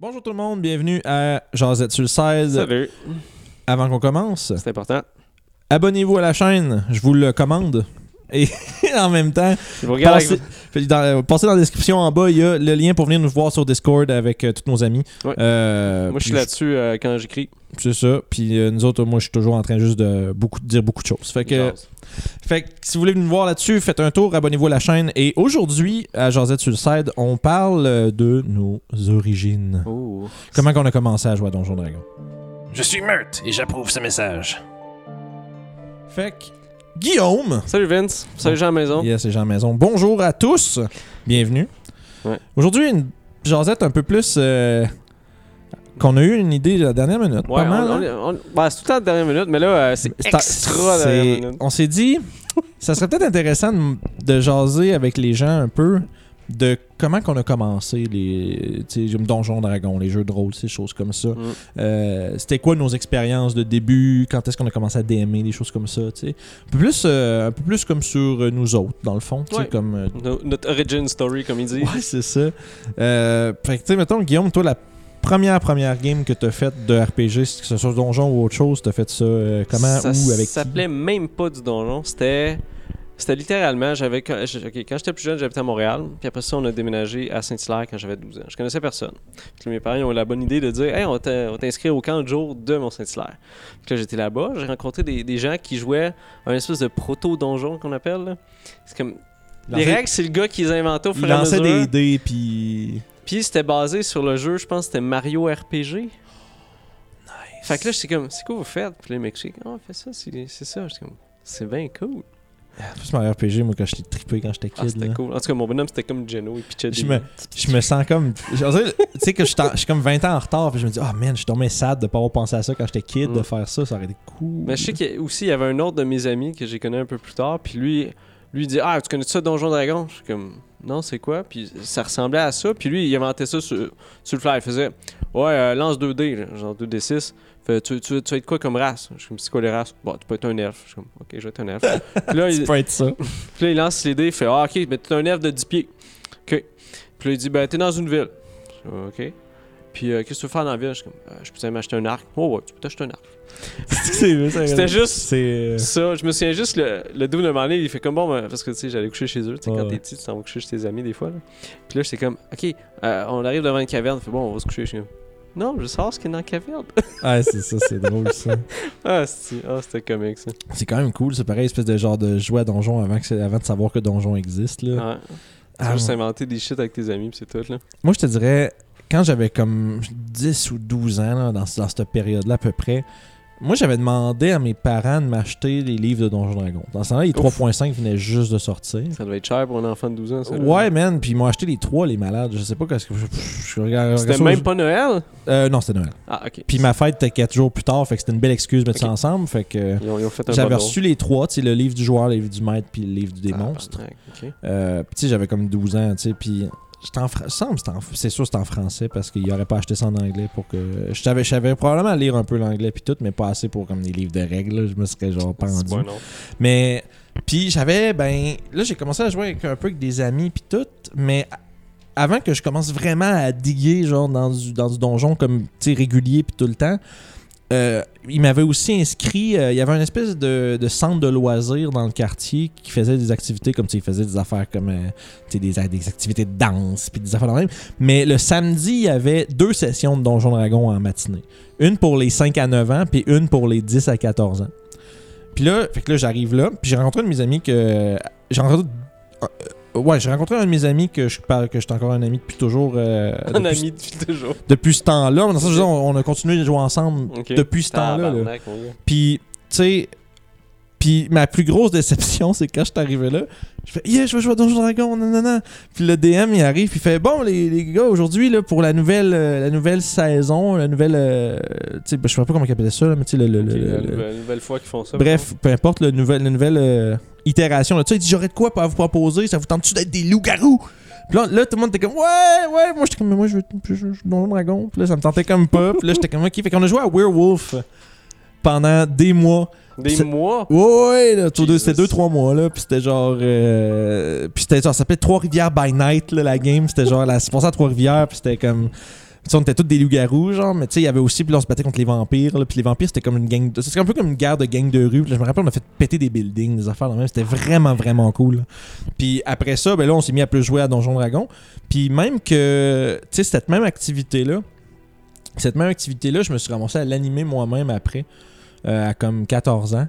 Bonjour tout le monde, bienvenue à Jazette sur le 16. Salut. Avant qu'on commence, C'est important. abonnez-vous à la chaîne, je vous le commande. Et en même temps, passez, fait- dans, passez dans la description en bas, il y a le lien pour venir nous voir sur Discord avec euh, tous nos amis. Ouais. Euh, Moi, je suis là-dessus euh, quand j'écris. C'est ça. Puis euh, nous autres, moi, je suis toujours en train juste de beaucoup, de dire beaucoup de choses. Fait que, fait que si vous voulez nous voir là-dessus, faites un tour, abonnez-vous à la chaîne. Et aujourd'hui, à Josette sur le side, on parle de nos origines. Oh. Comment qu'on a commencé à jouer à Donjon Dragon. Je suis Meurthe et j'approuve ce message. Fait que, Guillaume, Salut Vince. Salut Jean Maison. yes, c'est Jean Maison. Bonjour à tous, bienvenue. Ouais. Aujourd'hui, une Josette un peu plus... euh, qu'on a eu une idée de la dernière minute. Ouais, pas mal, on- hein? on- on- bah, c'est tout le temps de dernière minute, mais là, euh, c'est extra dernière minute. On s'est dit, ça serait peut-être intéressant de, de jaser avec les gens un peu de comment qu'on a commencé les tu sais, comme Donjon Dragon, les jeux de rôle, ces choses comme ça. Mm. Euh, C'était quoi nos expériences de début, quand est-ce qu'on a commencé à DMer, des choses comme ça, tu sais? Un peu plus, euh, un peu plus comme sur euh, nous autres, dans le fond, tu sais, Ouais. comme... No- Notre origin story, comme il dit. Ouais, c'est ça. Fait que, tu sais, mettons, Guillaume, toi, la première première game que t'as faite de RPG, que ce soit Donjon ou autre chose, t'as fait ça comment, ça où, avec qui? s'appelait même pas du donjon. C'était. C'était littéralement, j'avais quand j'étais plus jeune, j'habitais à Montréal, puis après ça, on a déménagé à Saint-Hilaire quand j'avais 12 ans. Je connaissais personne. Puis mes parents ils ont eu la bonne idée de dire Hey, on va t'inscrire au camp de jour de Mont-Saint-Hilaire. Puis là, j'étais là-bas, j'ai rencontré des, des gens qui jouaient un espèce de proto-donjon qu'on appelle. C'est comme. Il Les lançait- règles, c'est le gars qui les a inventées au Il fur et à lançait mesure. des dés, puis... Puis c'était basé sur le jeu, je pense que c'était Mario RPG. Fait que là, j'étais comme, c'est quoi vous faites? Puis là, il m'explique, oh, on fait ça, c'est c'est ça. J'étais comme, c'est bien cool. Plus Mario RPG, moi, quand j'étais trippé, quand j'étais Ah, kid. c'était cool. En tout cas, mon bonhomme, c'était comme Geno, il pitchait Je des... me, je me sens comme. Tu sais, que je suis comme 20 ans en retard, puis je me dis, ah man, je suis tombé sad de pas avoir pensé à ça quand j'étais kid, Mm. de faire ça, ça aurait été cool. Mais je sais qu'il aussi, il y avait un autre de mes amis que j'ai connu un peu plus tard, puis lui, lui il dit, ah, tu connais ça, Donjon Dragon? Je suis comme, non, c'est quoi? Puis ça ressemblait à ça, puis lui, il inventait ça sur, sur le fly. Il faisait, ouais, euh, lance 2D, là, genre 2D6. Fait, tu, tu, tu vas être quoi comme race? Je suis comme, c'est quoi les races? Bon, tu peux être un elfe. Je suis comme, ok, je vais être un elfe. puis là, il, être ça. Puis là, il lance les dés, il fait Ah, ok, mais t'es un elfe de 10 pieds. Ok. Puis là, il dit Ben, t'es dans une ville. Ok. Puis euh, qu'est-ce que tu veux faire dans la ville? Je suis comme Euh, Je peux m'acheter un arc. Oh, ouais, tu peux t'acheter un arc. C'était juste C'est. euh, ça. Je me souviens juste, le, le double de donné, il fait comme bon, ben, parce que tu sais, j'allais coucher chez eux. Tu sais, Ouais, quand t'es petit, tu t'en vas coucher chez tes amis des fois. Là. Puis là, j'étais comme Ok, euh, on arrive devant une caverne. Il fait bon, on va se coucher. Je suis comme Non, je sors ce qu'il y a dans la caverne. Ouais, c'est ça, c'est drôle ça. ah, ah, c'était comique ça. C'est quand même cool, c'est pareil, espèce de genre de jouer à Donjon avant, que avant de savoir que Donjon existe. Là. Ouais. Tu Ah, juste inventer des shit avec tes amis, c'est tout. là. Moi, je te dirais, quand j'avais comme 10 ou 12 ans, là, dans, dans cette période-là à peu près, moi, j'avais demandé à mes parents de m'acheter les livres de Donjon Dragon. Dans ce temps-là, les Ouf. 3.5 venaient juste de sortir. Ça devait être cher pour un enfant de 12 ans. ça, là. Ouais, man, puis ils m'ont acheté les trois, les malades. Je sais pas qu'est-ce que. Je, je- regarde- C'était même je- pas Noël? Euh, non, c'était Noël. Ah, ok. Puis ma fête était 4 jours plus tard, fait que c'était une belle excuse de mettre ça ensemble. Fait que. Ils ont, ils ont fait un J'avais reçu les trois, tu sais, le livre du joueur, le livre du maître, puis le livre des Ah, monstres. ouais, ok. Euh, puis tu sais, j'avais comme 12 ans, tu sais, puis c'est sûr que c'était en français parce qu'il aurait pas acheté ça en anglais pour que je savais je savais probablement lire un peu l'anglais puis tout mais pas assez pour comme des livres de règles, là. je me serais genre C'est pendu. bon. Mais puis j'avais ben là j'ai commencé à jouer avec, un peu avec des amis puis tout, mais avant que je commence vraiment à diguer genre dans du, dans du donjon comme tu régulier puis tout le temps, euh, il m'avait aussi inscrit, euh, il y avait une espèce de, centre de loisirs dans le quartier qui faisait des activités comme il faisait des affaires comme euh, des, activités de danse puis des affaires de même. Mais le samedi, il y avait deux sessions de Donjon Dragon en matinée. Une pour les 5 à 9 ans puis une pour les 10 à 14 ans. Puis là, fait que là j'arrive là, puis j'ai rencontré un de mes amis que j'ai rencontré euh, ouais, j'ai rencontré un de mes amis que je parle que j'étais encore un ami depuis toujours euh, Un depuis, ami depuis toujours. depuis ce temps-là. Dans le sens, on, on a continué de jouer ensemble depuis ce temps-là. là. Puis, tu sais, puis ma plus grosse déception, c'est quand je suis arrivé là, je fais Yeah, je vais jouer à Donjon Dragon, nanana. Puis le DM, il arrive, puis il fait Bon, les, les gars, aujourd'hui, là, pour la nouvelle, euh, la nouvelle saison, la nouvelle. euh, tu sais, ben, je sais pas comment il appelait ça, là, mais tu sais, le. le- le- nouvelle, nouvelle fois qu'ils font ça. Bref, peu importe, le nouvel, la nouvelle euh, itération. Là, tu sais, il dit J'aurais de quoi à vous proposer, ça vous tente-tu d'être des loups-garous? Puis là, là, tout le monde était comme Ouais, ouais, moi j'étais comme Mais moi je veux, je Donjon Dragon. Puis là, ça me tentait comme pas. Puis là, j'étais comme Ok, fait qu'on a joué à Werewolf pendant des mois. Des C'est- mois? Ouais, ouais, là, autour c'était deux, trois mois, là. Puis c'était genre. euh, puis c'était genre, ça s'appelait Trois-Rivières by Night, là, la game. C'était genre, la, c'est à Trois-Rivières, puis c'était comme. sais, on était tous des loups-garous, genre, mais tu sais, il y avait aussi, puis là, on se battait contre les vampires, là, puis les vampires, c'était comme une gang. de- C'était un peu comme une guerre de gang de rue. Là, je me rappelle, on a fait péter des buildings, des affaires, le même. C'était vraiment, vraiment cool. là. Puis après ça, ben là, on s'est mis à plus jouer à Donjon Dragon. Puis même que, tu sais, cette même activité-là, cette même activité-là, je me suis ramassé à l'animer moi-même après, euh, à comme 14 ans.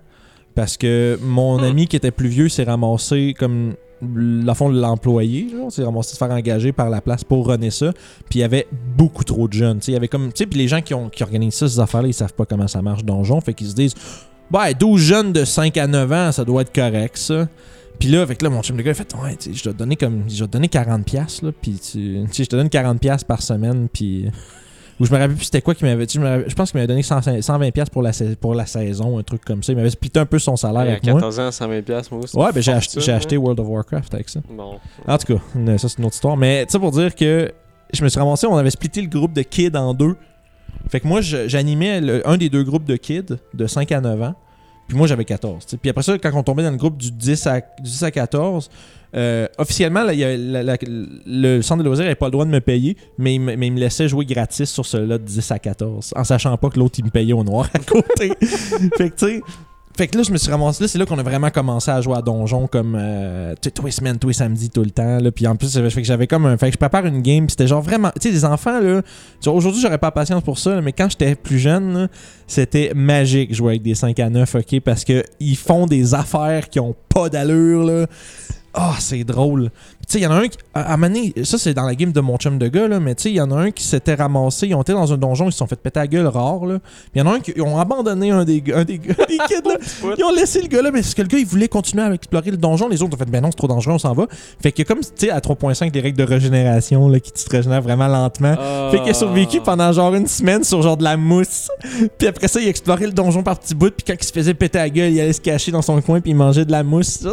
Parce que mon Hmm. ami qui était plus vieux s'est ramassé comme la fond l'employé, s'est ramassé de se faire engager par la place pour runner ça. Puis il y avait beaucoup trop de jeunes. Il y avait comme. Puis les gens qui, ont, qui organisent ça, ces affaires-là, ils savent pas comment ça marche donjon. Fait qu'ils se disent Ouais, 12 jeunes de 5 à 9 ans, ça doit être correct, ça. Puis là, avec là, mon chum de gars, il fait Ouais, je dois te donner comme. Je dois te donner 40$, piastres, là. Puis tu je te donne 40$ piastres par semaine. Puis. Ou je me rappelle plus c'était quoi qu'il m'avait dit. Je, me rappelle- je pense qu'il m'avait donné 100 120$ piastres pour la, pour la saison, un truc comme ça. Il m'avait splitté un peu son salaire à avec moi. 14 ans, 120 pièces moi aussi. Ouais, ben j'ai acheté, hein. World of Warcraft avec ça. Bon. En tout cas, ça c'est une autre histoire. Mais tu sais, pour dire que je me suis ramassé, on avait splitté le groupe de kids en deux. Fait que moi, j'animais un des deux groupes de kids de 5 à 9 ans. Puis moi, j'avais 14. tu sais. Puis après ça, quand on tombait dans le groupe du 10 à, du 10 à 14, euh, officiellement, le centre de loisirs n'avait pas le droit de me payer, mais il, mais me laissait jouer gratis sur celui-là de 10 à 14, en sachant pas que l'autre, il me payait au noir à côté. fait que tu sais. Fait que là, je me suis ramassé là, c'est là qu'on a vraiment commencé à jouer à donjon comme euh, tous les semaines, tous les samedis, tout le temps. Là. Puis en plus, fait que j'avais comme un. Fait que je prépare une game, c'était genre vraiment. Tu sais, les enfants, là. Aujourd'hui, j'aurais pas patience pour ça, là, mais quand j'étais plus jeune, c'était magique jouer avec des 5 à 9, ok? Parce que ils font des affaires qui ont pas d'allure, là. Ah, c'est drôle. Tu sais, il y en a un qui. À, à ça c'est dans la game de mon chum de gars, là, mais tu sais, il y en a un qui s'était ramassé. Ils ont été dans un donjon, ils se sont fait péter la gueule rare, là. Puis il y en a un qui ils ont abandonné un des, gars- un des, gars- des kids, là. Ils ont laissé le gars là, mais parce que le gars il voulait continuer à explorer le donjon. Les autres ont fait ben non, c'est trop dangereux, on s'en va. Fait que comme tu sais, à 3.5, les règles de régénération là, qui te régénèrent vraiment lentement. Fait qu'il a survécu Ah. pendant genre une semaine sur genre de la mousse. Puis après ça, il explorait le donjon par petits bouts. Puis quand il se faisait péter la gueule, il allait se cacher dans son coin puis il mangeait de la mousse.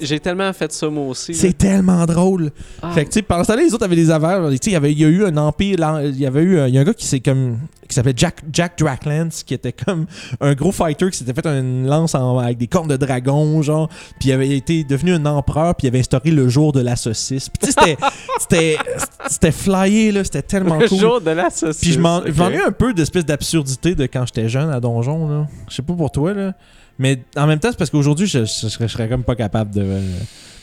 J'ai tellement fait ça moi aussi. là. C'est tellement drôle. Ah. Fait que tu sais, pendant ce temps-là, les autres avaient des affaires. Tu sais, il y avait- il y a eu un empire. Il y avait eu. Il y a un gars qui s'est comme. qui s'appelait Jack, Jack Dracklands, qui était comme un gros fighter qui s'était fait une lance en- avec des cornes de dragon, genre. Puis il avait été devenu un empereur, puis il avait instauré le jour de la saucisse. Puis tu sais, c'était- c'était. Flyé, là. C'était tellement Le cool. jour de la saucisse. Puis je m'en- ok. je m'ennuie un peu d'espèce d'absurdité de quand j'étais jeune à Donjon, là. Je sais pas pour toi, là. Mais en même temps, c'est parce qu'aujourd'hui, je, je serais, je serais comme pas capable de. euh,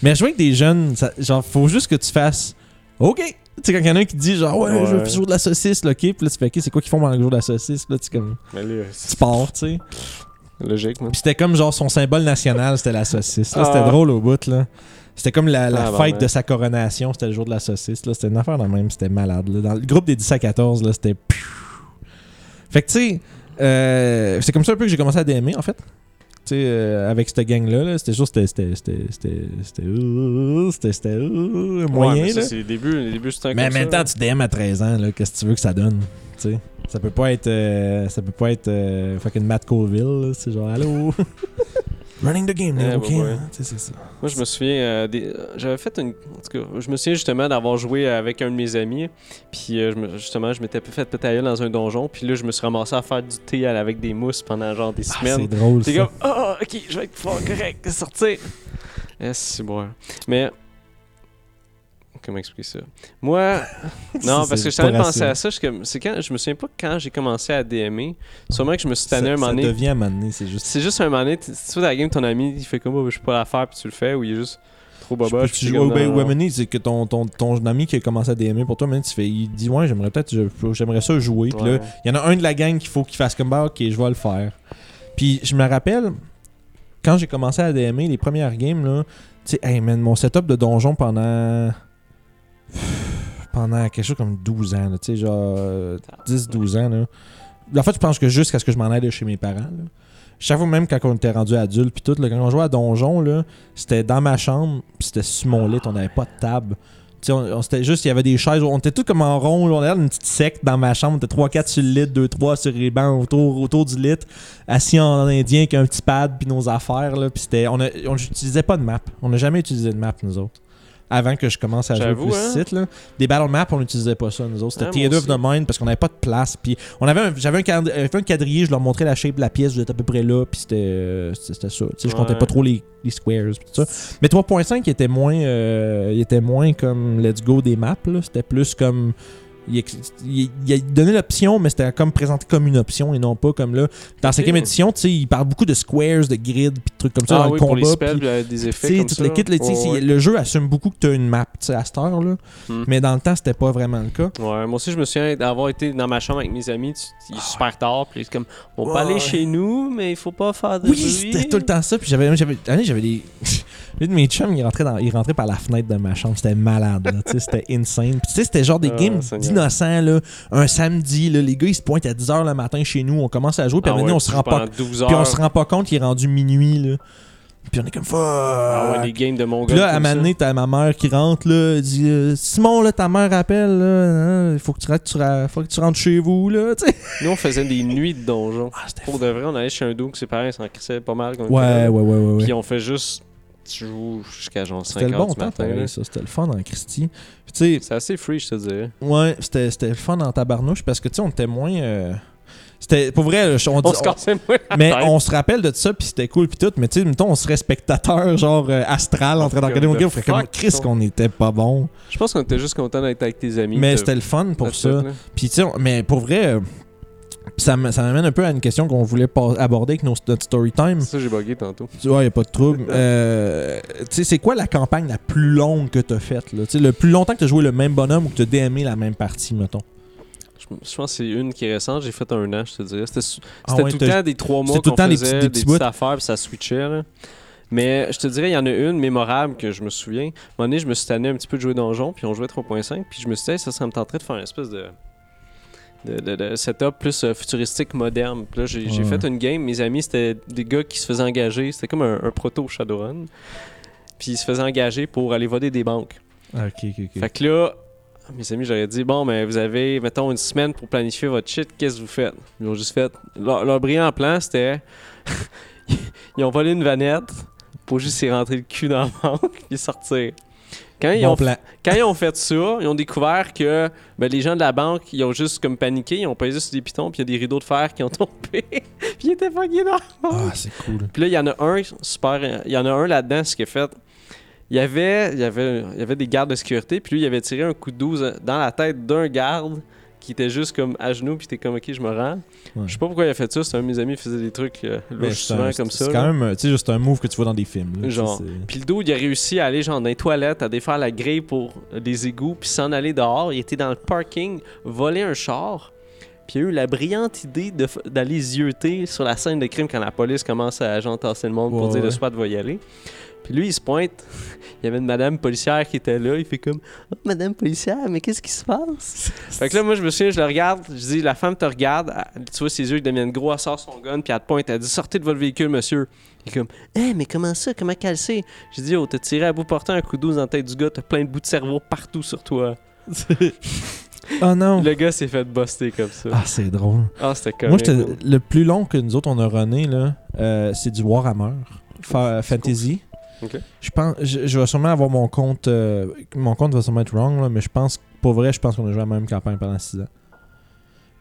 Mais jouer avec des jeunes, ça- genre, faut juste que tu fasses. OK! Tu sais, quand il y en a un qui dit, genre, ouais, Ouais. je veux jouer de la saucisse, là, OK? Puis là, tu fais, OK, c'est quoi qu'ils font pendant le jour de la saucisse? Là, tu, comme, Mais tu pars, tu sais. logique, moi. Puis c'était comme, genre, son symbole national, c'était la saucisse. Là, c'était Ah. drôle au bout, là. C'était comme la, la Ah, fête ben. de sa coronation, c'était le jour de la saucisse. Là. C'était une affaire de même, c'était malade. là. Dans le groupe des 10 à 14, là, c'était. Fait que, tu sais, euh, c'est comme ça un peu que j'ai commencé à DMer, en fait. Euh, avec cette gang-là, là, c'était juste. C'était. C'était. C'était. C'était. C'était. euh, C'était. Euh, moyen, Ouais, c'est les débuts. Les débuts, c'est un Mais en même temps, tu DM à 13 ans, qu'est-ce que tu veux que ça donne? Tu sais, ça peut pas être. euh, ça peut pas être fucking Matt Colville, là, C'est genre, allô? Running the game, là, Ouais, ok? ouais, hein, c'est ça. Moi, je me souviens, euh, des- j'avais fait une. En tout cas, je me souviens justement d'avoir joué avec un de mes amis. Puis euh, je me- justement, je m'étais fait gueule dans un donjon. Puis là, je me suis ramassé à faire du thé avec des mousses pendant genre des Ah, semaines. c'est drôle, C'est comme, ah, ok, je vais être fort correct, sortir. Eh, c'est bon. Mais. Comment expliquer ça? Moi. non, parce que je pas pensé rationnel. à ça. Je, suis comme- c'est quand, je me souviens pas quand j'ai commencé à DMer. Sûrement que je me suis Ça, tanné un ça moment donné. devient un moment donné, c'est juste. C'est juste un moment donné, tu fais la game, ton ami, il fait comme, oh, je peux pas la faire, puis tu le fais, ou il est juste trop boba. tu suis joues au ben, c'est que ton, ton, ton ami qui a commencé à DMer pour toi, maintenant tu fais, il dit ouais, j'aimerais peut-être, j'aimerais ça jouer. Puis là, Ouais. il y en a un de la gang qu'il faut qu'il fasse comme bah, ok, je vais le faire. Puis je me rappelle, quand j'ai commencé à DMer, les premières games, là, tu sais, hey man, mon setup de donjon pendant. Pendant quelque chose comme 12 ans, tu sais, genre euh, 10-12 ans. Là. En fait, je pense que jusqu'à ce que je m'en aille de chez mes parents. Là. Chaque fois, même quand on était rendu adulte, puis tout, là, quand on jouait à donjon, c'était dans ma chambre, puis c'était sur mon lit, on n'avait pas de table. On, juste, il y avait des chaises, on était tous comme en rond, on avait une petite secte dans ma chambre, on était 3-4 sur le lit, 2-3 sur les bancs autour, autour du lit, assis en indien avec un petit pad puis nos affaires, là, puis c'était, on n'utilisait pas de map, on n'a jamais utilisé de map, nous autres. Avant que je commence à jouer plus hein? site, là. Des battle maps, on n'utilisait pas ça, nous autres. C'était Ah, Theater of the Mind parce qu'on n'avait pas de place. Puis on avait j'avais un, euh, fait un quadrillé, je leur montrais la shape de la pièce, j'étais à peu près là, puis c'était euh, c'était ça. Je comptais pas trop les, les squares, tout ça. Mais 3.5 il était moins, euh, il était moins comme let's go des maps, là. C'était plus comme Il, il- il a donné l'option, mais c'était comme présenté comme une option et non pas comme là. Dans la cinquième édition, tu sais, il parle beaucoup de squares, de grids, puis de trucs comme ça Ah dans oui, le pour combat. les spells, euh, des effets comme tout ça. le Ouais, jeu assume beaucoup que tu as une map tu sais, à cette heure, là. Hmm. mais dans le temps, c'était pas vraiment le cas. Ouais, moi aussi, je me souviens d'avoir été dans ma chambre avec mes amis. tu- Il est super tard. Puis comme, on peut Ouais. aller chez nous, mais il faut pas faire de Oui, c'était tout le temps ça. Puis j'avais, j'avais des. Lui de mes chums, il rentrait, dans, il rentrait par la fenêtre de ma chambre. C'était malade, c'était insane. Puis tu sais, c'était genre des Ah, games d'innocents, là. Un samedi, là. Les gars, ils se pointent à 10h le matin chez nous. On commence à jouer. Puis à Ah un ouais, on se rend pas. pendant 12 Puis on se rend pas compte qu'il est rendu minuit, là. Puis on est comme fuck. Ah ouais, des games de mon Puis là, à un moment donné, t'as ma mère qui rentre, là, elle dit euh, Simon, là, ta mère appelle, là, il faut que tu, rentres- tu ra- faut que tu rentres chez vous, là, tu sais. Nous, on faisait des nuits de donjon. Ah, Pour de vrai, on allait chez un doux que ses parents s'en crissaient pas mal. Ouais, ouais, ouais, ouais. ouais. Puis on fait juste. Tu joues jusqu'à genre 5 C'était le bon du temps, pareil, ça. C'était le fun en Christie. C'est assez free, je te dirais. ouais, c'était le fun en tabarnouche parce que, tu sais, on était moins. euh, C'était, pour vrai, on, On se cassait moins. la mais tête. on se rappelle de ça, puis c'était cool, puis tout. Mais tu sais, mettons, on serait spectateur, genre euh, astral, en train de regarder mon gars. On ferait comme Chris qu'on était pas bon. Je pense qu'on était juste content d'être avec tes amis. Mais c'était le fun pour ça. Puis, tu sais, mais pour vrai, euh, ça m'amène un peu à une question qu'on voulait aborder avec notre story time. Ça, j'ai bugué tantôt. Tu vois, y a pas de trouble. Euh, tu sais, c'est quoi la campagne la plus longue que faite, là? Tu sais, le plus longtemps que t'as joué le même bonhomme ou que t'as DMé la même partie, mettons? Je, pense que c'est une qui est récente. J'ai fait un an, je te dirais. C'était Ah ouais, tout le temps des trois mois c'était tout le qu'on temps des faisait petits- des petits petites affaires puis ça switchait. là. Mais je te dirais, il y en a une mémorable que je me souviens. À un moment donné, je me suis tanné un petit peu de jouer Donjon, puis on jouait 3.5, puis je me suis dit, ça, ça me tenterait de faire une espèce de, de, de- de setup plus euh, futuristique, moderne. Puis là, j'ai Ouais. fait une game. Mes amis, c'était des gars qui se faisaient engager. C'était comme un, un proto Shadowrun. Puis ils se faisaient engager pour aller voler des banques. Ah, ok, ok, ok. Fait que là, mes amis, j'aurais dit bon, mais vous avez, mettons, une semaine pour planifier votre shit, qu'est-ce que vous faites? Ils ont juste fait. Leur, leur brillant plan, c'était. ils ont volé une vanette pour juste y rentrer le cul dans la banque et sortir. Quand ils, ont, plan. quand ils ont fait ça, ils ont découvert que ben, les gens de la banque, ils ont juste comme paniqué, ils ont pesé sur des pitons, puis il y a des rideaux de fer qui ont tombé, puis ils étaient fuckés dans. Ah, c'est cool. Puis là, il y en a un, super. Il y en a un là-dedans, ce qu'il a fait. Il y, avait, il, y avait, il y avait des gardes de sécurité, puis lui, il avait tiré un coup de 12 dans la tête d'un garde qui était juste comme à genoux, puis t'es comme, ok, je me rends. Ouais. Je sais pas pourquoi il a fait ça, c'est un de mes amis qui faisait des trucs euh, Mais louches souvent un- comme ça. C'est quand même, tu sais, juste un move que tu vois dans des films. là. Genre. Puis le dos, il a réussi à aller genre dans les toilettes, à défaire la grille pour des égouts, puis s'en aller dehors. Il était dans le parking, voler un char. Puis il a eu la brillante idée d'aller zioter sur la scène de crime quand la police commence à genre tasser le monde pour Ouais, dire le ouais. SWAT va y aller. Puis lui, il se pointe. Il y avait une madame policière qui était là. Il fait comme oh, Madame policière, mais qu'est-ce qui se passe? Fait que là, moi, je me souviens, je le regarde. Je dis La femme te regarde. elle- tu vois ses yeux, ils deviennent gros. Elle sort son gun. Puis elle te pointe. Elle dit Sortez de votre véhicule, monsieur. Il est comme Eh, mais comment ça? Comment qu'elle sait J'ai dit Oh, t'as tiré à bout portant un coup de 12 dans la tête du gars. T'as plein de bouts de cerveau partout sur toi. Oh non! Le gars s'est fait buster comme ça. Ah, c'est drôle. Ah, c'était Moi, comique. j'étais- le plus long que nous autres, on a runné, là, euh, c'est du Warhammer Fa- Fantasy. Je pense, je, je vais sûrement avoir mon compte. euh, mon compte va sûrement être wrong, là, mais je pense, pour vrai, je pense qu'on a joué à la même campagne pendant 6 ans.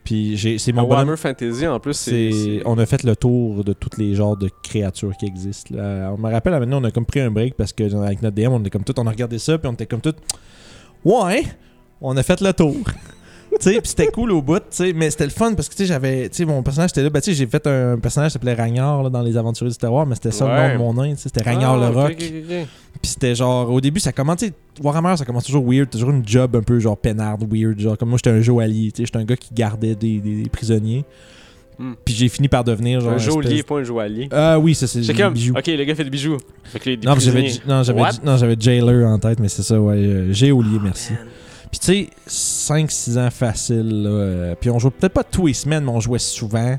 Puis c'est mon bonhomme. Warhammer Fantasy, en plus, c'est. On a fait le tour de tous les genres de créatures qui existent. là. On me rappelle, à maintenant, on a comme pris un break parce que avec notre DM, on était comme tout, on a regardé ça, puis on était comme tout, ouais, on a fait le tour. tu sais, puis c'était cool au bout, tu sais, mais c'était le fun parce que tu sais, j'avais, tu sais, mon personnage était là, ben, tu sais, j'ai fait un personnage qui s'appelait Ragnard là, dans les Aventuriers du Terroir, mais c'était ça Ouais. le nom de mon sais, c'était Ragnard Ah, le Rock. ok, ok, ok. Puis c'était genre, au début, ça commence, tu sais, Warhammer, ça commence toujours weird, toujours une job un peu genre peinarde, weird. Genre, comme moi, j'étais un joaillier, tu sais, j'étais un gars qui gardait des, des- des prisonniers. Hmm. Puis j'ai fini par devenir genre. Un espèce- geôlier, pas un joaillier. Ah oui, ça c'est comme, bijoux. ok, le gars fait des bijoux. Fait que les, des Non, j'avais, non, j'avais, What? non, j'avais Jailer en tête, mais c'est ça, ouais. euh, Géolier, merci. Man. Puis tu sais, 5-6 ans facile, là. euh, puis on jouait peut-être pas tous les semaines, mais on jouait souvent.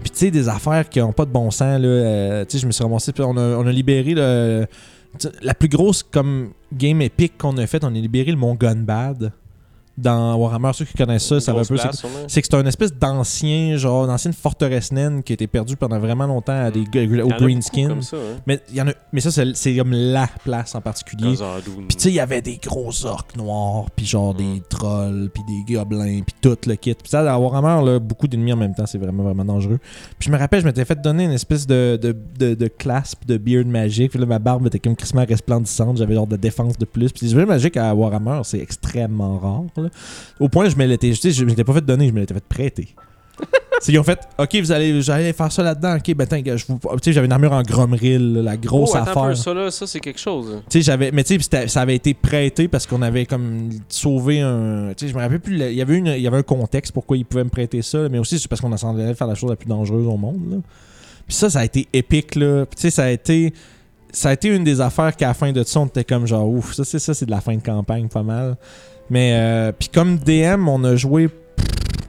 Puis tu sais, des affaires qui ont pas de bon sens, là. euh, tu sais, je me suis ramassé, puis on a, on a libéré le. La plus grosse comme game épique qu'on a faite, on a libéré le Mont Gunbad dans Warhammer. Ceux qui connaissent ça, ça va un peu. c'est- que c'est un espèce d'ancien, genre, d'ancienne forteresse naine qui a été perdue pendant vraiment longtemps à des, y au Greenskin. Ça, hein. Mais, il y en a, mais ça, c'est comme la place en particulier. Puis tu sais, il y avait des gros orques noirs, puis genre Mm. des trolls, puis des gobelins, puis tout le kit. Puis ça, à Warhammer, là, beaucoup d'ennemis en même temps, c'est vraiment, vraiment dangereux. Puis je me rappelle, je m'étais fait donner une espèce de, de, de, de clasp de beard magique. Puis là, ma barbe était comme crissement resplendissante. J'avais genre de défense de plus. Puis les beard magiques à Warhammer, c'est extrêmement rare. là. Là. Au point, je me l'étais, sais, je m'étais pas fait donner, je me l'étais fait prêter. C'est qu'ils ont fait, ok, vous allez, allez faire ça là-dedans, ok, ben, je j'avais une armure en grommeril, la grosse oh, attends un peu, affaire. ça, là, ça, c'est quelque chose. J'avais. Mais tu sais, ça avait été prêté parce qu'on avait comme sauvé un. Tu sais, je me rappelle plus. Il y, avait une, il y avait un contexte pourquoi ils pouvaient me prêter ça, mais aussi c'est parce qu'on s'en allait faire la chose la plus dangereuse au monde. Là. Puis ça, ça a été épique, là. Tu sais, ça a été. Ça a été une des affaires qu'à la fin de ça, on était comme genre, ouf, ça, c'est ça, c'est de la fin de campagne, pas mal. Mais, euh, puis comme DM, on a joué.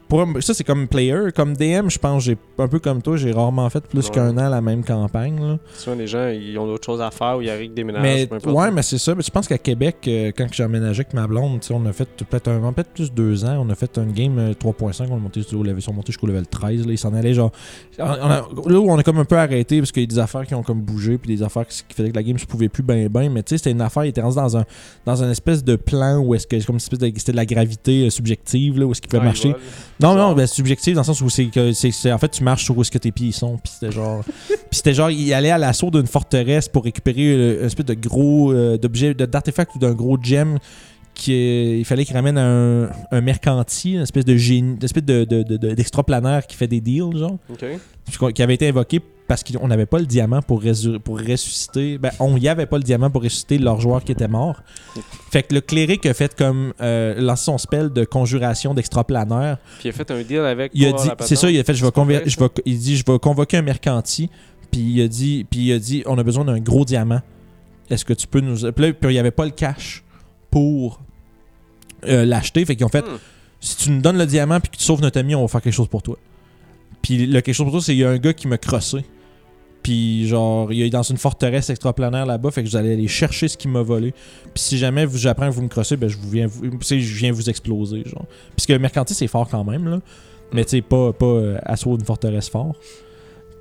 Pour, ça, c'est comme player. Comme DM, je pense, j'ai un peu comme toi, j'ai rarement fait plus Ouais. qu'un an la même campagne. Là. Souvent, les gens, ils ont d'autres choses à faire ou ils arrivent des ménages. Mais peu ouais, mais c'est ça. Mais je pense qu'à Québec, euh, quand j'ai emménagé avec ma blonde, on a fait peut-être un peut-être plus deux ans. On a fait un game euh, 3.5. On a monté jusqu'au level, ils sont montés jusqu'au level 13. Là, ils s'en allaient genre. on a- là où on a comme un peu arrêté parce qu'il y a des affaires qui ont comme bougé puis des affaires qui, qui faisaient que la game se pouvait plus ben ben. Mais tu sais, c'était une affaire. Il était rendu dans un dans un espèce de plan où est-ce que comme une espèce de c'était de la gravité euh, subjective là où est-ce qu'il pouvait Ah, ils marcher. Non, Genre. non, ben, subjectif dans le sens où c'est que c'est en fait tu marches sur où est-ce que tes pieds sont, puis c'était genre puis c'était genre il allait à l'assaut d'une forteresse pour récupérer un espèce de gros euh, d'objet d'artefact ou d'un gros gem qui est- il fallait qu'il ramène un, un mercanti, une espèce de génie, une espèce de, de, de- de- d'extraplanaire qui fait des deals genre, Ok. puis qu'on- qui avait été invoqué parce qu'on n'avait pas le diamant pour, ressusciter. Ben, on y avait pas le diamant pour ressusciter leur joueur qui était mort. Fait que le cléric a fait comme euh, son spell de conjuration d'extraplanaire. Puis il a fait un deal avec. Il a dit, c'est ça, il a fait, je vais, C'est pas conver- vrai, je vais, il dit, je vais convoquer un mercanti, puis il a dit, puis il a dit, on a besoin d'un gros diamant. Est-ce que tu peux nous, puis là, il n'y avait pas le cash pour euh, l'acheter, fait qu'ils ont fait, Hmm. si tu nous donnes le diamant puis que tu sauves notre ami, on va faire quelque chose pour toi. Puis le quelque chose pour toi, c'est qu'il y a un gars qui m'a crossé. Puis genre, il est dans une forteresse extraplanaire là-bas, fait que vous allez aller chercher ce qu'il m'a volé. Puis si jamais vous, j'apprends que vous me crossez, ben je vous viens, vous, je viens vous exploser, genre. Puisque le mercanti c'est fort quand même là, mais tu sais pas pas euh, assaut d'une forteresse fort.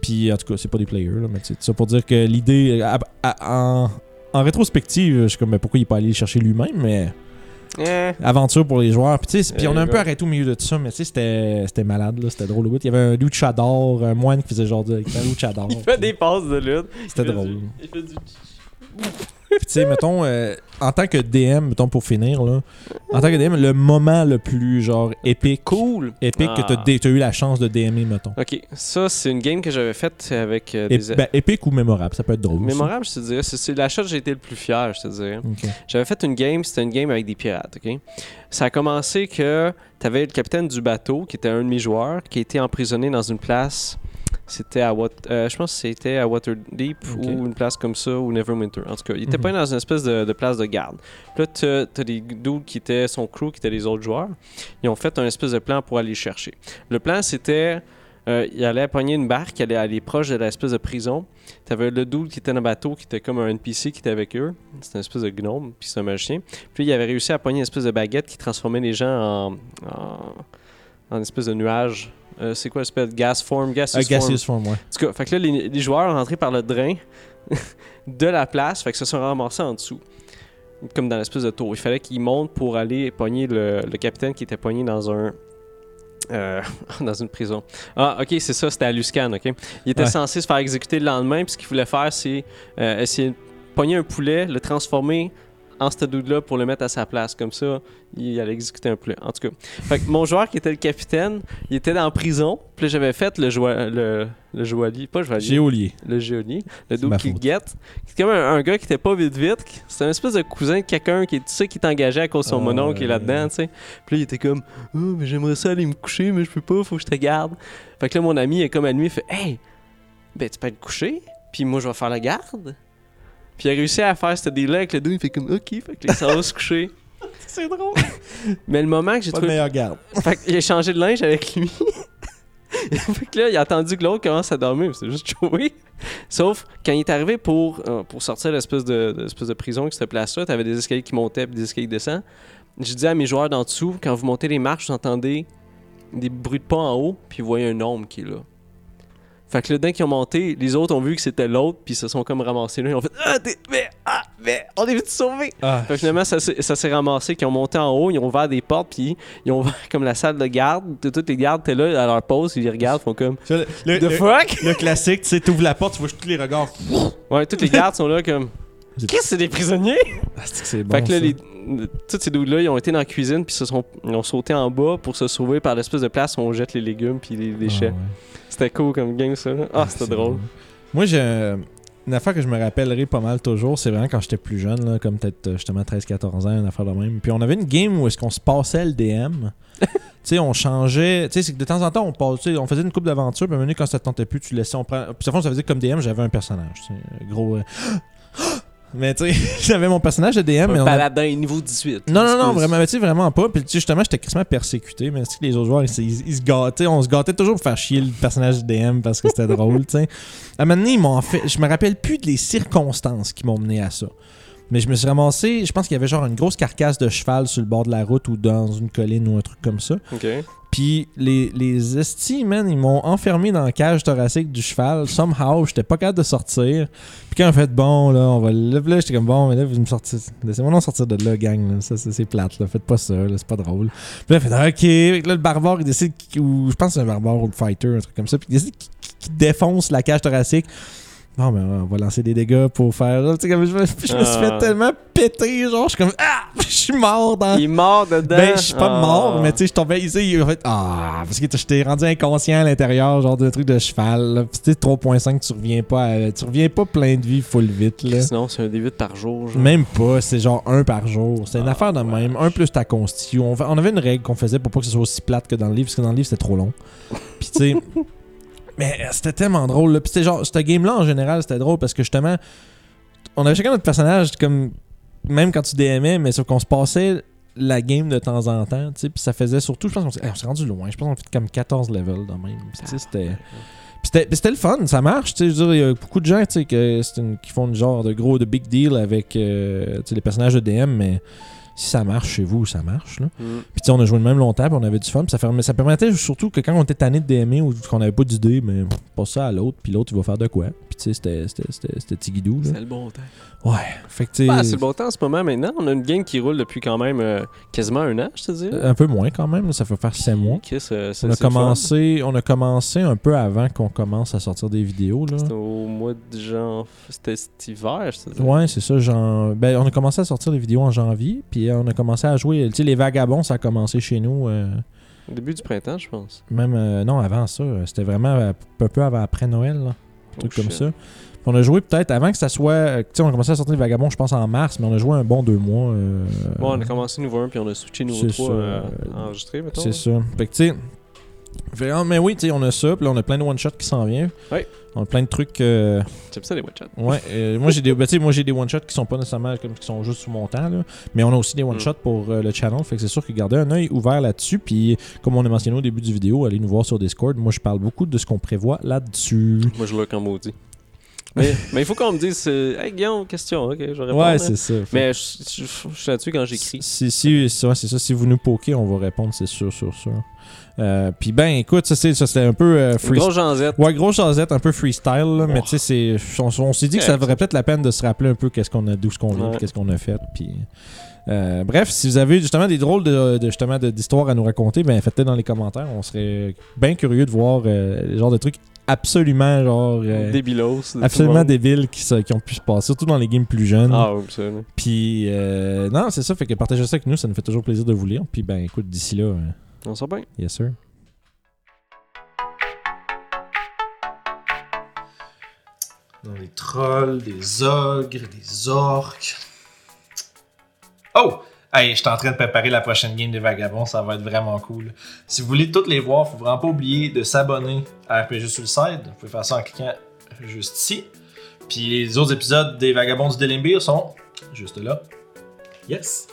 Puis en tout cas, c'est pas des players là, mais tout ça pour dire que l'idée à- en, en rétrospective, je suis comme ben, pourquoi il est pas allé chercher lui-même, mais Aventure pour les joueurs. Puis, on a un peu arrêté au milieu de tout ça, mais tu sais, c'était c'était malade, là, c'était drôle. au bout. Il y avait un luchador, un moine qui faisait genre de, un luchador. Il fait des passes de lutte. C'était Il drôle. du- Il fait du. Puis, tu sais, mettons, euh, en tant que DM, mettons pour finir, là, en tant que DM, le moment le plus genre épique, Cool. épique Ah. que t'as dé- t'as eu la chance de DMer, mettons. Ok, ça, c'est une game que j'avais faite avec euh, des. ben, épique ou mémorable, ça peut être drôle. Mémorable, je te dirais. C'est- l'achat que j'ai été le plus fier, je te dirais. Ok. J'avais fait une game, c'était une game avec des pirates, ok? Ça a commencé que t'avais le capitaine du bateau, qui était un de mes joueurs, qui a été emprisonné dans une place. C'était à Wat euh, je pense que c'était à Waterdeep ou une place comme ça ou Neverwinter. En tout cas, il était Mhm. pas dans une espèce de, de place de garde. Puis là, t'as des dudes qui étaient son crew, qui étaient les autres joueurs. Ils ont fait un espèce de plan pour aller le chercher. Le plan, c'était euh, il allait pogner une barque, il allait aller proche de l'espèce de prison. T'avais le dude qui était dans le bateau, qui était comme un NPC qui était avec eux. C'était une espèce de gnome, puis c'est un magicien. Puis il avait réussi à pogner une espèce de baguette qui transformait les gens en, en, en espèce de nuage. Euh, c'est quoi de gas form? Gaseous Ah, form. gaseous form, ouais. En tout cas, fait que là, les, les joueurs ont rentré par le drain de la place, fait que se sont ramassés en dessous. Comme dans l'espèce de tour. Il fallait qu'ils montent pour aller pogner le, le capitaine qui était pogné dans un. euh, dans une prison. Ah, ok, c'est ça, c'était à Luscan, ok. Il était Ouais. censé se faire exécuter le lendemain, puis ce qu'il voulait faire, c'est euh, essayer de pogner un poulet, le transformer en ce dude-là pour le mettre à sa place. Comme ça, il allait exécuter un poulet. En tout cas. Fait que mon joueur qui était le capitaine, il était dans la prison. Puis là, j'avais fait le, joie, le, le joaillier, pas le joaillier, Géolier. le geôlier, le dude qui guette. C'est comme un, un gars qui était pas vite vite. C'est un espèce de cousin de quelqu'un qui, tu sais, qui t'engageait à cause de son Ah, mononcle qui est là-dedans, tu sais. Puis là, il était comme, oh, mais j'aimerais ça aller me coucher, mais je peux pas, faut que je te garde. Fait que là, mon ami est comme à lui, il fait, hey, ben tu peux être couché, puis moi je vais faire la garde. Puis il a réussi à faire ce deal-là avec le dude, il fait comme, ok, fait que ça va se coucher. C'est drôle. Mais le moment que j'ai trouvé meilleure garde. fait qu'il a changé de linge avec lui. fait que là, il a attendu que l'autre commence à dormir. C'est juste Joey. Sauf, quand il est arrivé pour, euh, pour sortir de l'espèce de, de, l'espèce de prison, que cette place-là, t'avais des escaliers qui montaient puis des escaliers qui descendent. J'ai dit à mes joueurs d'en dessous, quand vous montez les marches, vous entendez des bruits de pas en haut, puis vous voyez un homme qui est là. Fait que là, dès qu'ils ont monté, les autres ont vu que c'était l'autre, puis ils se sont comme ramassés là. Ils ont fait Ah, t'es- mais, ah, mais, on est vite sauvés! Ah, Fait que finalement, ça, s'est- ça s'est ramassé, qu'ils ont monté en haut, ils ont ouvert des portes, puis ils ont ouvert comme la salle de garde. Tout- Tous les gardes étaient là à leur pause, ils les regardent, font comme le, le- The le- fuck? le classique, tu sais, t'ouvres la porte, tu vois tous les regards. Ouais, tous les gardes sont là comme Qu'est-ce que c'est des prisonniers? Ah, c'est bon. fait que là, ça. les, tous ces dudes-là, ils ont été dans la cuisine, puis se sont, ils ont sauté en bas pour se sauver par l'espèce de place où on jette les légumes puis les déchets. Ah, ouais. C'était cool comme game, ça. Ah, c'était drôle. Moi, j'ai une affaire que je me rappellerai pas mal toujours, c'est vraiment quand j'étais plus jeune, là, comme peut-être euh, justement 13-14 ans, une affaire de même. Puis on avait une game où est-ce qu'on se passait le DM. tu sais, on changeait. Tu sais, c'est que de temps en temps, on, faisait une coupe d'aventure, puis à un moment donné, quand ça te tentait plus, tu laissais. On prend... Puis, à fond, ça faisait que comme DM, j'avais un personnage. Gros. euh, Mais tu sais, j'avais mon personnage de DM, mais Un a- paladin niveau 18. non, non, non, vraiment, mais tu sais, vraiment pas. Puis tu sais, justement, j'étais quasiment persécuté, mais c'est que les autres joueurs, ils, ils- ils se gâtaient. On se gâtait toujours pour faire chier le personnage du DM parce que c'était drôle, tu sais. À un moment donné, ils m'ont fait. Je me rappelle plus des circonstances qui m'ont mené à ça. Mais je me suis ramassé, je pense qu'il y avait genre une grosse carcasse de cheval sur le bord de la route ou dans une colline ou un truc comme ça. Ok. Puis les, les estis, man, ils m'ont enfermé dans la cage thoracique du cheval. Somehow, j'étais pas capable de sortir. Puis quand on fait bon, là, on va le. Là, j'étais comme bon, mais là, vous me sortez. Laissez-moi non sortir de là, gang. là. Ça, c'est plate, là. Faites pas ça, là. C'est pas drôle. Puis là, fait OK. Là, le barbare, il décide. Ou je pense que c'est un barbare ou le fighter, un truc comme ça. Puis il décide qu'il défonce la cage thoracique. Bon, ben, on va lancer des dégâts pour faire. Tu sais, comme je, me- je me suis Ah. fait tellement péter. Genre, je suis comme. Ah! Je suis mort dans. Il est mort dedans. Ben, je suis pas Ah. mort, mais tu sais, je tombais ici, il a fait Ah, parce que j'étais rendu inconscient à l'intérieur, genre de truc de cheval. Puis tu sais, 3.5, tu reviens pas, à- tu reviens pas plein de vie full vite, là. Sinon, c'est un D8 par jour. genre. Même pas, c'est genre un par jour. C'est une Ah, affaire de ouais. même. Un plus ta consti. On, on avait une règle qu'on faisait pour pas que ce soit aussi plate que dans le livre, parce que dans le livre, c'était trop long. Puis tu sais. mais euh, c'était tellement drôle, là. Puis c'était genre, cette game-là, en général, c'était drôle parce que justement, on avait chacun notre personnage, comme. Même quand tu DMais, mais sauf qu'on se passait la game de temps en temps, tu. Puis ça faisait surtout, je pense qu'on s'est rendu loin. Je pense qu'on fait comme 14 levels dans même. Tu sais, c'était. C'était le fun, ça marche. tu sais, Je veux dire, il y a beaucoup de gens qui font une genre de gros, de big deal avec euh, les personnages de DM, mais si ça marche chez vous, ça marche. Là. Mm. Puis tu sais, on a joué le même longtemps, puis on avait du fun. Puis ça, fermait- ça permettait surtout que quand on était tanné de DMer ou qu'on avait pas d'idée, mais pff, passe ça à l'autre, puis l'autre il va faire de quoi. Puis tu sais, c'était- c'était- c'était c'était tigidou. là. C'est le bon temps. Ouais. Fait que tu sais, Ah, c'est le bon temps en ce moment maintenant. On a une game qui roule depuis quand même euh, quasiment un an, je te dis. un peu moins quand même, là, ça fait faire 7 mois. Euh, c'est- On a, commencé, on a commencé un peu avant qu'on commence à sortir des vidéos. Là. C'était au mois de janvier. C'était cet hiver, je te dis. Ouais, c'est ça. Genre, ben, on a commencé à sortir des vidéos en janvier, puis on a commencé à jouer. Tu sais, les vagabonds, ça a commencé chez nous. euh, Au début du printemps, je pense. même, euh, non, avant ça. C'était vraiment un peu avant, après Noël, là, un truc Oh, comme shit. ça. Puis on a joué peut-être avant que ça soit. euh, Tu sais, on a commencé à sortir les vagabonds, je pense, en mars, mais on a joué un bon deux mois. euh, Bon, on a commencé niveau 1 puis on a switché c'est 3 ça. euh, enregistré, mettons. C'est ça. Fait que, tu sais. Vraiment, Mais oui, tu sais, on a ça, puis là, on a plein de one-shots qui s'en viennent. Ouais. On a plein de trucs. euh, J'aime ça les one-shots. Ouais, euh, moi j'ai des ben, moi j'ai des one shots qui sont pas nécessairement comme qui sont juste sous mon temps là, mais on a aussi des one shots pour euh, le channel, fait que c'est sûr que gardez un œil ouvert là-dessus puis comme on a mentionné au début du vidéo, allez nous voir sur Discord. Moi je parle beaucoup de ce qu'on prévoit là-dessus. Moi, je look en maudit. Mais, mais il faut qu'on me dise Hey Guillaume, question, ok, je vais répondre. Ouais, hein. c'est ça. Mais je, je- je- je suis là-dessus quand j'écris. Si, si, ouais, c'est ça. Si vous nous pokez, on va répondre, c'est sûr, sûr, sûr. Euh, puis ben, écoute, ça c'est ça, c'était un peu euh, Une free- grosse janzette. Ouais, gros chasette, un peu freestyle, là, mais Oh. tu sais, c'est- on, on s'est dit que ça vaudrait peut-être la peine de se rappeler un peu qu'est-ce qu'on a, d'où ce qu'on vient, Ouais. qu'est-ce qu'on a fait, puis. euh, bref, si vous avez justement des drôles de, de- justement d'histoires à nous raconter, ben faites-le dans les commentaires. On serait bien curieux de voir euh, les genres de trucs absolument genre euh, Débilos. absolument débiles qui, se- qui ont pu se passer, surtout dans les games plus jeunes. Ah, oui, ça. là. Puis euh, non, c'est ça, fait que partagez ça avec nous, ça nous fait toujours plaisir de vous lire. Puis ben écoute, d'ici là, euh, On sent bien. yes sir. Dans des trolls, des ogres, des orques. Oh! Hey, je suis en train de préparer la prochaine game des Vagabonds, ça va être vraiment cool. Si vous voulez toutes les voir, faut vraiment pas oublier de s'abonner à RPG Suicide. Vous pouvez faire ça en cliquant juste ici. Puis les autres épisodes des Vagabonds du Delimbir sont juste là. Yes!